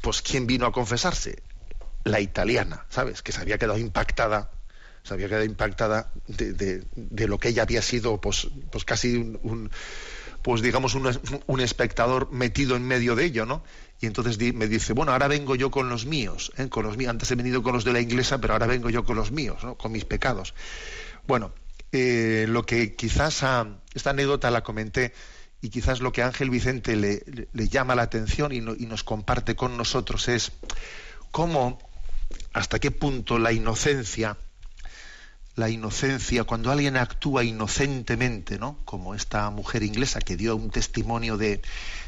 pues ¿quién vino a confesarse? La italiana, ¿sabes? Que se había quedado impactada, se había quedado impactada de, lo que ella había sido, pues, pues casi un, pues digamos un, espectador metido en medio de ello, ¿no? Y entonces me dice, bueno, ahora vengo yo con los míos, ¿eh? con los míos. Antes he venido con los de la inglesa, pero ahora vengo yo con los míos, ¿no? Con mis pecados. Bueno, eh, lo que quizás esta anécdota la comenté y quizás lo que Ángel Vicente le, llama la atención y, y, nos comparte con nosotros es cómo, hasta qué punto la inocencia, la inocencia, cuando alguien actúa inocentemente, ¿no? Como esta mujer inglesa que dio un testimonio de,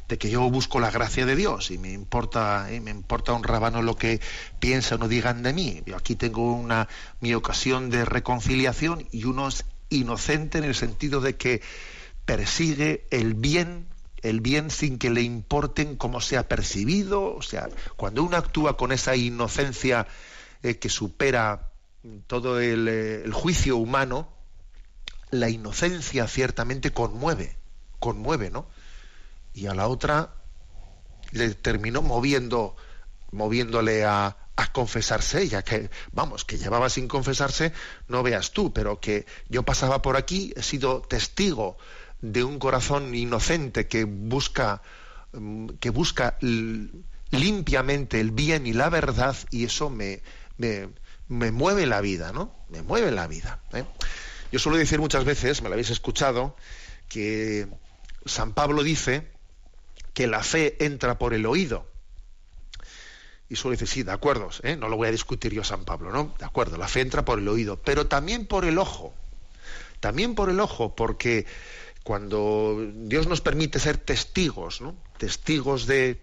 de que yo busco la gracia de Dios y me importa, me importa un rábano lo que piensan o digan de mí. Yo aquí tengo una mi ocasión de reconciliación y uno es inocente en el sentido de que persigue el bien, el bien sin que le importen cómo sea percibido, o sea, cuando uno actúa con esa inocencia eh, que supera todo el, eh, el, juicio humano, la inocencia ciertamente conmueve, conmueve, ¿no? Y a la otra le terminó moviendo, moviéndole a, a confesarse ella, que vamos, que llevaba sin confesarse, no veas tú, pero que yo pasaba por aquí, he sido testigo de un corazón inocente que busca mm, que busca limpiamente el bien y la verdad y eso me, me, me mueve la vida, ¿no? Me mueve la vida. ¿eh? Yo suelo decir muchas veces, me lo habéis escuchado, que San Pablo dice que la fe entra por el oído. Y suelo decir, sí, de acuerdo, ¿eh? no lo voy a discutir yo San Pablo, ¿no? De acuerdo, la fe entra por el oído, pero también por el ojo. También por el ojo, porque cuando Dios nos permite ser testigos, ¿no? testigos de,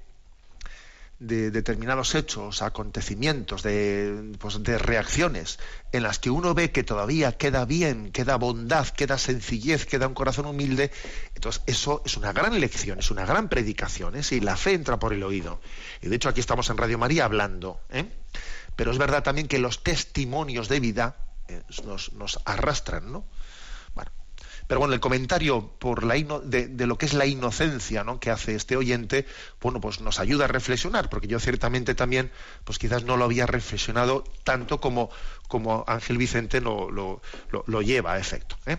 de determinados hechos, acontecimientos, de, pues, de reacciones en las que uno ve que todavía queda bien, queda bondad, queda sencillez, queda un corazón humilde, entonces eso es una gran lección, es una gran predicación, ¿eh? la fe entra por el oído. Y de hecho aquí estamos en Radio María hablando, ¿eh? pero es verdad también que los testimonios de vida eh, nos arrastran, ¿no? Pero bueno, el comentario por la de, lo que es la inocencia ¿no? que hace este oyente, bueno, pues nos ayuda a reflexionar, porque yo ciertamente también, pues quizás no lo había reflexionado tanto como, como Ángel Vicente lo, lo, lleva a efecto. ¿eh?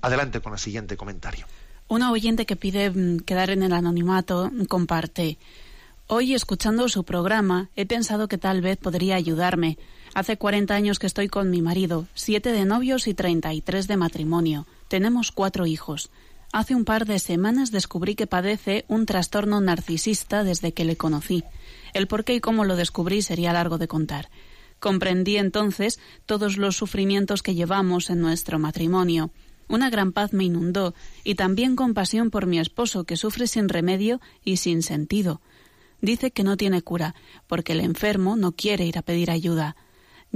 Adelante con el siguiente comentario. Una oyente que pide mm, quedar en el anonimato comparte. Hoy, escuchando su programa, he pensado que tal vez podría ayudarme. Hace 40 años que estoy con mi marido, siete de novios y 33 de matrimonio. Tenemos cuatro hijos. Hace un par de semanas descubrí que padece un trastorno narcisista desde que le conocí. El por qué y cómo lo descubrí sería largo de contar. Comprendí entonces todos los sufrimientos que llevamos en nuestro matrimonio. Una gran paz me inundó y también compasión por mi esposo que sufre sin remedio y sin sentido. Dice que no tiene cura porque el enfermo no quiere ir a pedir ayuda.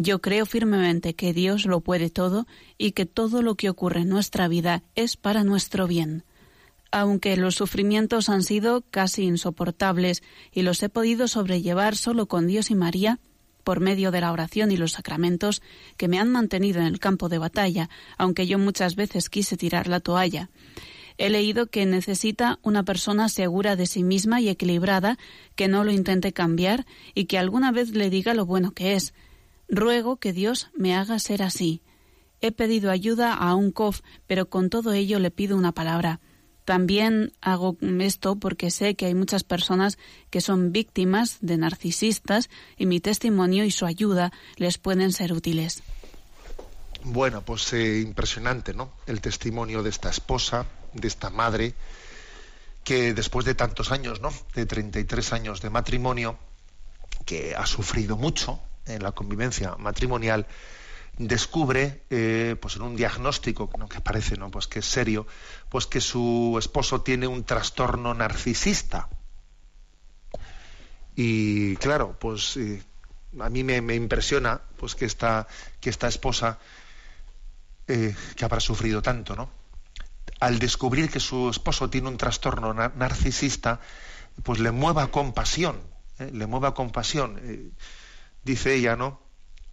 Yo creo firmemente que Dios lo puede todo y que todo lo que ocurre en nuestra vida es para nuestro bien. Aunque los sufrimientos han sido casi insoportables y los he podido sobrellevar solo con Dios y María, por medio de la oración y los sacramentos que me han mantenido en el campo de batalla, aunque yo muchas veces quise tirar la toalla. He leído que necesita una persona segura de sí misma y equilibrada, que no lo intente cambiar y que alguna vez le diga lo bueno que es, Ruego que Dios me haga ser así. He pedido ayuda a un COF, pero con todo ello le pido una palabra. También hago esto porque sé que hay muchas personas que son víctimas de narcisistas y mi testimonio y su ayuda les pueden ser útiles. Bueno, pues eh, impresionante, ¿no? El testimonio de esta esposa, de esta madre, que después de tantos años, ¿no? De 33 años de matrimonio, que ha sufrido mucho, en la convivencia matrimonial, descubre, eh, pues en un diagnóstico que parece, ¿no? Pues que es serio, pues que su esposo tiene un trastorno narcisista. Y claro, pues eh, a mí me, impresiona, pues que esta que esta esposa eh, que habrá sufrido tanto, ¿no? Al descubrir que su esposo tiene un trastorno narcisista, pues le mueva compasión, le mueva compasión dice ella, ¿no?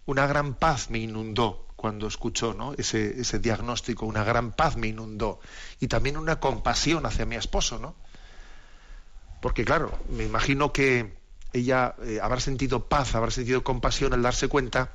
Una gran paz me inundó cuando escuchó ¿no? ese, ese diagnóstico, una gran paz me inundó. Y también una compasión hacia mi esposo, ¿no? Porque claro, me imagino que ella eh, habrá sentido paz, habrá sentido compasión al darse cuenta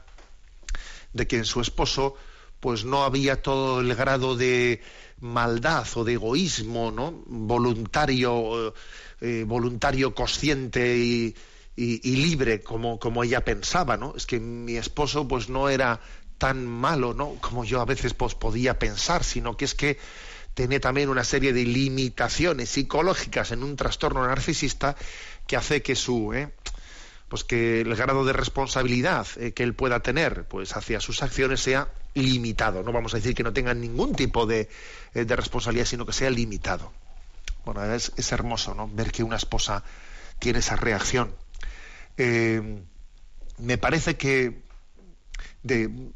de que en su esposo pues no había todo el grado de maldad o de egoísmo, ¿no? Voluntario, eh, voluntario consciente y, y, libre como, como ella pensaba, ¿no? Es que mi esposo pues no era tan malo, ¿no? Como yo a veces pues, podía pensar, sino que es que tiene también una serie de limitaciones psicológicas en un trastorno narcisista que hace que su ¿eh? pues que el grado de responsabilidad eh, que él pueda tener pues hacia sus acciones sea limitado no vamos a decir que no tenga ningún tipo de, eh, de responsabilidad sino que sea limitado bueno es, es hermoso no ver que una esposa tiene esa reacción eh, me parece que,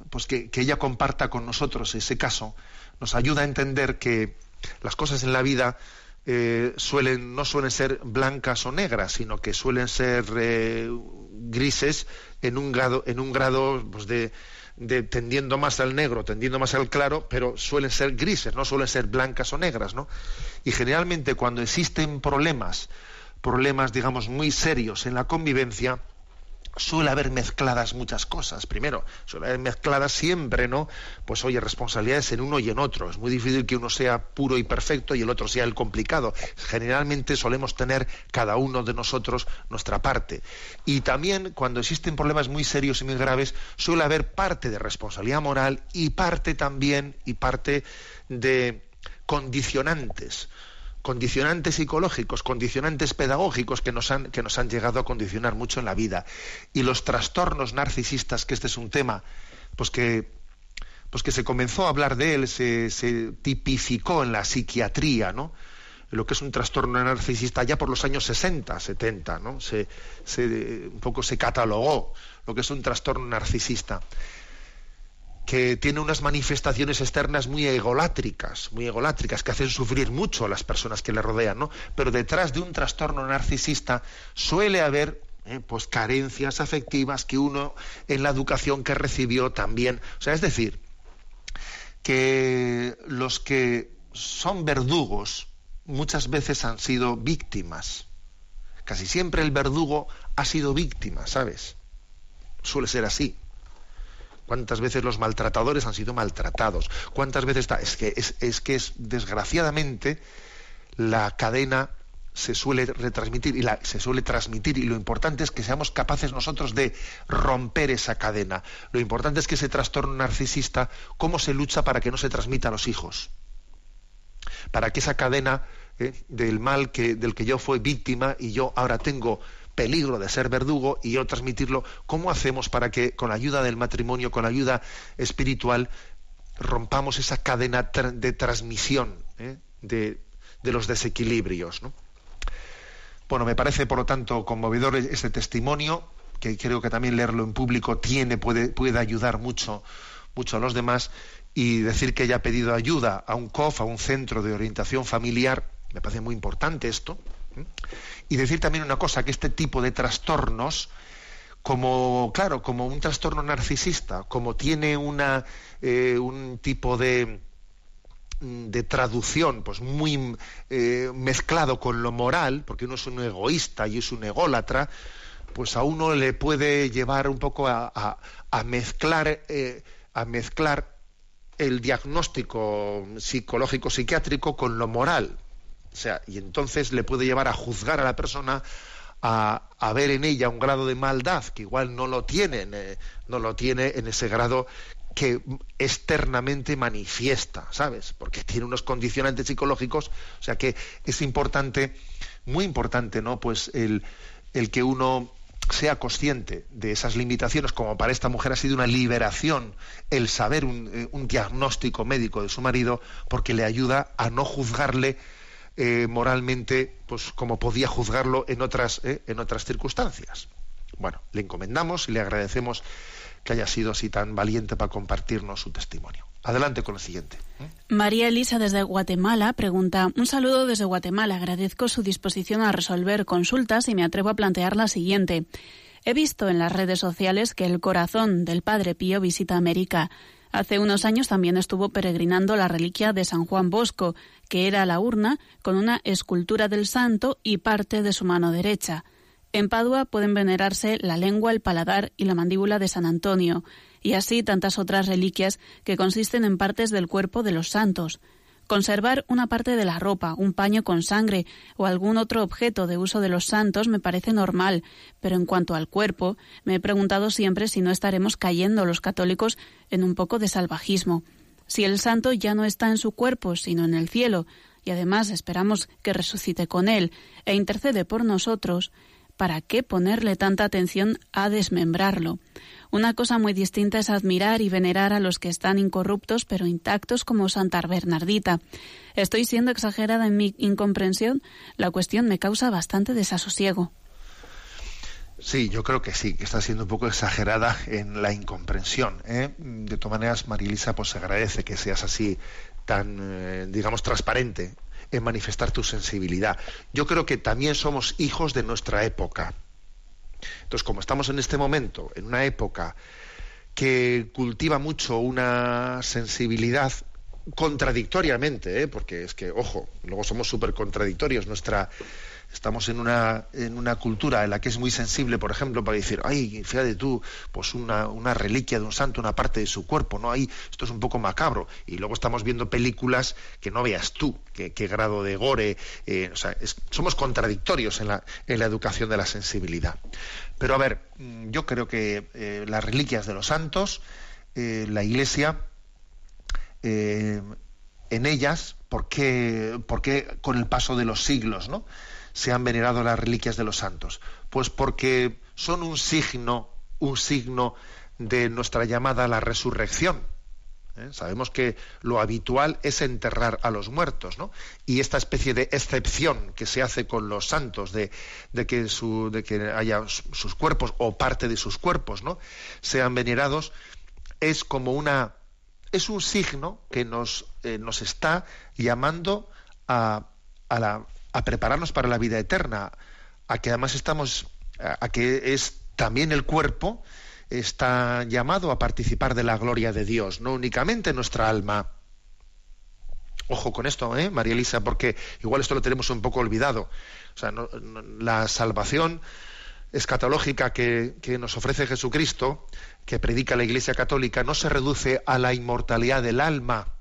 pues que, ella comparta con nosotros ese caso nos ayuda a entender que las cosas en la vida eh, suelen no suelen ser blancas o negras sino que suelen ser eh, grises en un grado en un grado pues de, de, tendiendo más al negro tendiendo más al claro pero suelen ser grises no suelen ser blancas o negras no y generalmente cuando existen problemas problemas, digamos, muy serios en la convivencia, suele haber mezcladas muchas cosas. Primero, suele haber mezcladas siempre, ¿no? Pues oye, responsabilidades en uno y en otro. Es muy difícil que uno sea puro y perfecto y el otro sea el complicado. Generalmente solemos tener cada uno de nosotros nuestra parte. Y también cuando existen problemas muy serios y muy graves, suele haber parte de responsabilidad moral y parte también, y parte de condicionantes condicionantes psicológicos, condicionantes pedagógicos que nos, han, que nos han llegado a condicionar mucho en la vida. Y los trastornos narcisistas, que este es un tema pues que, pues que se comenzó a hablar de él, se, se tipificó en la psiquiatría, ¿no? lo que es un trastorno narcisista ya por los años 60, 70, ¿no? Se, se, un poco se catalogó lo que es un trastorno narcisista que tiene unas manifestaciones externas muy egolátricas, muy egolátricas, que hacen sufrir mucho a las personas que le rodean, ¿no? Pero detrás de un trastorno narcisista suele haber eh, pues carencias afectivas que uno en la educación que recibió también, o sea, es decir, que los que son verdugos muchas veces han sido víctimas. Casi siempre el verdugo ha sido víctima, ¿sabes? Suele ser así. ¿Cuántas veces los maltratadores han sido maltratados? ¿Cuántas veces está? Es que es, que es desgraciadamente la cadena se suele retransmitir y la, se suele transmitir y lo importante es que seamos capaces nosotros de romper esa cadena. Lo importante es que ese trastorno narcisista, cómo se lucha para que no se transmita a los hijos, para que esa cadena eh, del mal que, del que yo fui víctima y yo ahora tengo peligro de ser verdugo y yo transmitirlo, ¿cómo hacemos para que con la ayuda del matrimonio, con la ayuda espiritual, rompamos esa cadena de transmisión eh, de, los desequilibrios? ¿no? Bueno, me parece, por lo tanto, conmovedor este testimonio, que creo que también leerlo en público tiene, puede, puede ayudar mucho, mucho a los demás, y decir que ella ha pedido ayuda a un COF, a un centro de orientación familiar, me parece muy importante esto. Y decir también una cosa, que este tipo de trastornos, como, claro, como un trastorno narcisista, como tiene una, eh, un tipo de, de traducción pues muy eh, mezclado con lo moral, porque uno es un egoísta y es un ególatra, pues a uno le puede llevar un poco a, mezclar eh, a mezclar el diagnóstico psicológico psiquiátrico con lo moral. O sea, y entonces le puede llevar a juzgar a la persona a, ver en ella un grado de maldad que igual no lo tiene, eh, no lo tiene en ese grado que externamente manifiesta, ¿sabes? Porque tiene unos condicionantes psicológicos, o sea que es importante, muy importante, ¿no? Pues el, el que uno sea consciente de esas limitaciones, como para esta mujer ha sido una liberación el saber un, eh, un diagnóstico médico de su marido, porque le ayuda a no juzgarle eh, moralmente, pues como podía juzgarlo en otras, eh, en otras circunstancias. Bueno, le encomendamos y le agradecemos que haya sido así tan valiente para compartirnos su testimonio. Adelante con el siguiente. María Elisa desde Guatemala pregunta, un saludo desde Guatemala, agradezco su disposición a resolver consultas y me atrevo a plantear la siguiente. He visto en las redes sociales que el corazón del Padre Pío visita América. Hace unos años también estuvo peregrinando la reliquia de San Juan Bosco, que era la urna con una escultura del santo y parte de su mano derecha. En Padua pueden venerarse la lengua, el paladar y la mandíbula de San Antonio, y así tantas otras reliquias que consisten en partes del cuerpo de los santos. Conservar una parte de la ropa, un paño con sangre o algún otro objeto de uso de los santos me parece normal, pero en cuanto al cuerpo, me he preguntado siempre si no estaremos cayendo los católicos en un poco de salvajismo. Si el santo ya no está en su cuerpo, sino en el cielo, y además esperamos que resucite con él e intercede por nosotros, ¿para qué ponerle tanta atención a desmembrarlo? Una cosa muy distinta es admirar y venerar a los que están incorruptos pero intactos como Santa Bernardita. ¿Estoy siendo exagerada en mi incomprensión? La cuestión me causa bastante desasosiego. Sí, yo creo que sí, que está siendo un poco exagerada en la incomprensión. ¿eh? De todas maneras, Marilisa, pues se agradece que seas así tan, eh, digamos, transparente en manifestar tu sensibilidad. Yo creo que también somos hijos de nuestra época. Entonces, como estamos en este momento, en una época que cultiva mucho una sensibilidad contradictoriamente, ¿eh? porque es que, ojo, luego somos súper contradictorios, nuestra estamos en una, en una cultura en la que es muy sensible, por ejemplo, para decir, ay, fíjate tú, pues una, una reliquia de un santo, una parte de su cuerpo, ¿no? Ahí, esto es un poco macabro. Y luego estamos viendo películas que no veas tú qué, grado de gore, eh, o sea, somos contradictorios en la, en la educación de la sensibilidad. Pero a ver, mm, yo creo que eh, las reliquias de los santos, eh, la Iglesia, en ellas, ¿por qué, ¿por qué con el paso de los siglos, ¿no? Se han venerado las reliquias de los santos? Pues porque son un signo, un signo de nuestra llamada a la resurrección. ¿eh? Sabemos que lo habitual es enterrar a los muertos, ¿no? Y esta especie de excepción que se hace con los santos de, que, su, de que haya sus cuerpos o parte de sus cuerpos, ¿no? Sean venerados es como una es un signo que nos, eh, nos está llamando a, a, la, a prepararnos para la vida eterna, a que además estamos, a que es también el cuerpo está llamado a participar de la gloria de Dios, no únicamente nuestra alma. Ojo con esto, ¿eh, María Elisa, porque igual esto lo tenemos un poco olvidado. O sea, la salvación escatológica que, que, nos ofrece Jesucristo, que predica la Iglesia Católica, no se reduce a la inmortalidad del alma,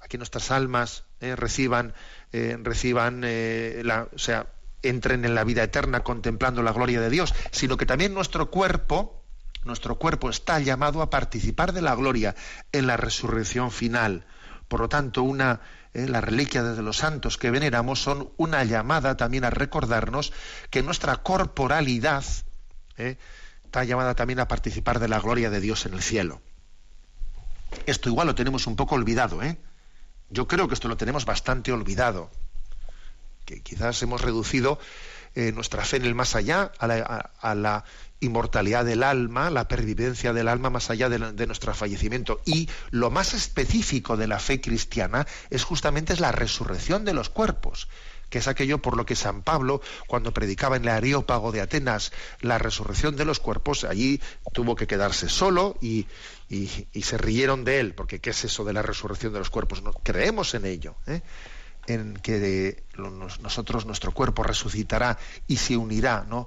a que nuestras almas eh, reciban, eh, reciban eh, o sea, entren en la vida eterna contemplando la gloria de Dios, sino que también nuestro cuerpo, nuestro cuerpo está llamado a participar de la gloria en la resurrección final. Por lo tanto, una, las reliquias de los santos que veneramos son una llamada también a recordarnos que nuestra corporalidad está llamada también a participar de la gloria de Dios en el cielo. Esto igual lo tenemos un poco olvidado, ¿eh? Yo creo que esto lo tenemos bastante olvidado. Que quizás hemos reducido eh, nuestra fe en el más allá a la, inmortalidad del alma, la pervivencia del alma más allá de, nuestro fallecimiento. Y lo más específico de la fe cristiana es justamente es la resurrección de los cuerpos que es aquello por lo que San Pablo, cuando predicaba en el Areópago de Atenas la resurrección de los cuerpos, allí tuvo que quedarse solo y, se rieron de él, porque ¿qué es eso de la resurrección de los cuerpos? No, creemos en ello. ¿eh? en que nosotros, nuestro cuerpo resucitará y se unirá ¿no?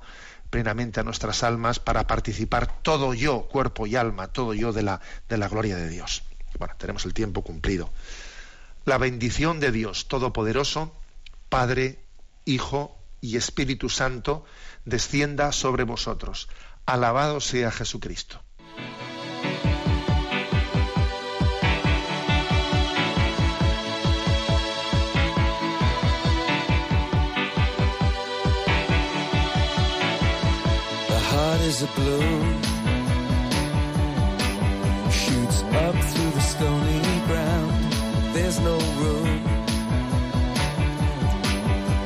plenamente a nuestras almas para participar todo yo, cuerpo y alma, todo yo de la, de la gloria de Dios. Bueno, tenemos el tiempo cumplido. La bendición de Dios Todopoderoso, Padre, Hijo y Espíritu Santo, descienda sobre vosotros. Alabado sea Jesucristo. shoots up through the stony ground. There's no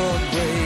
for grace.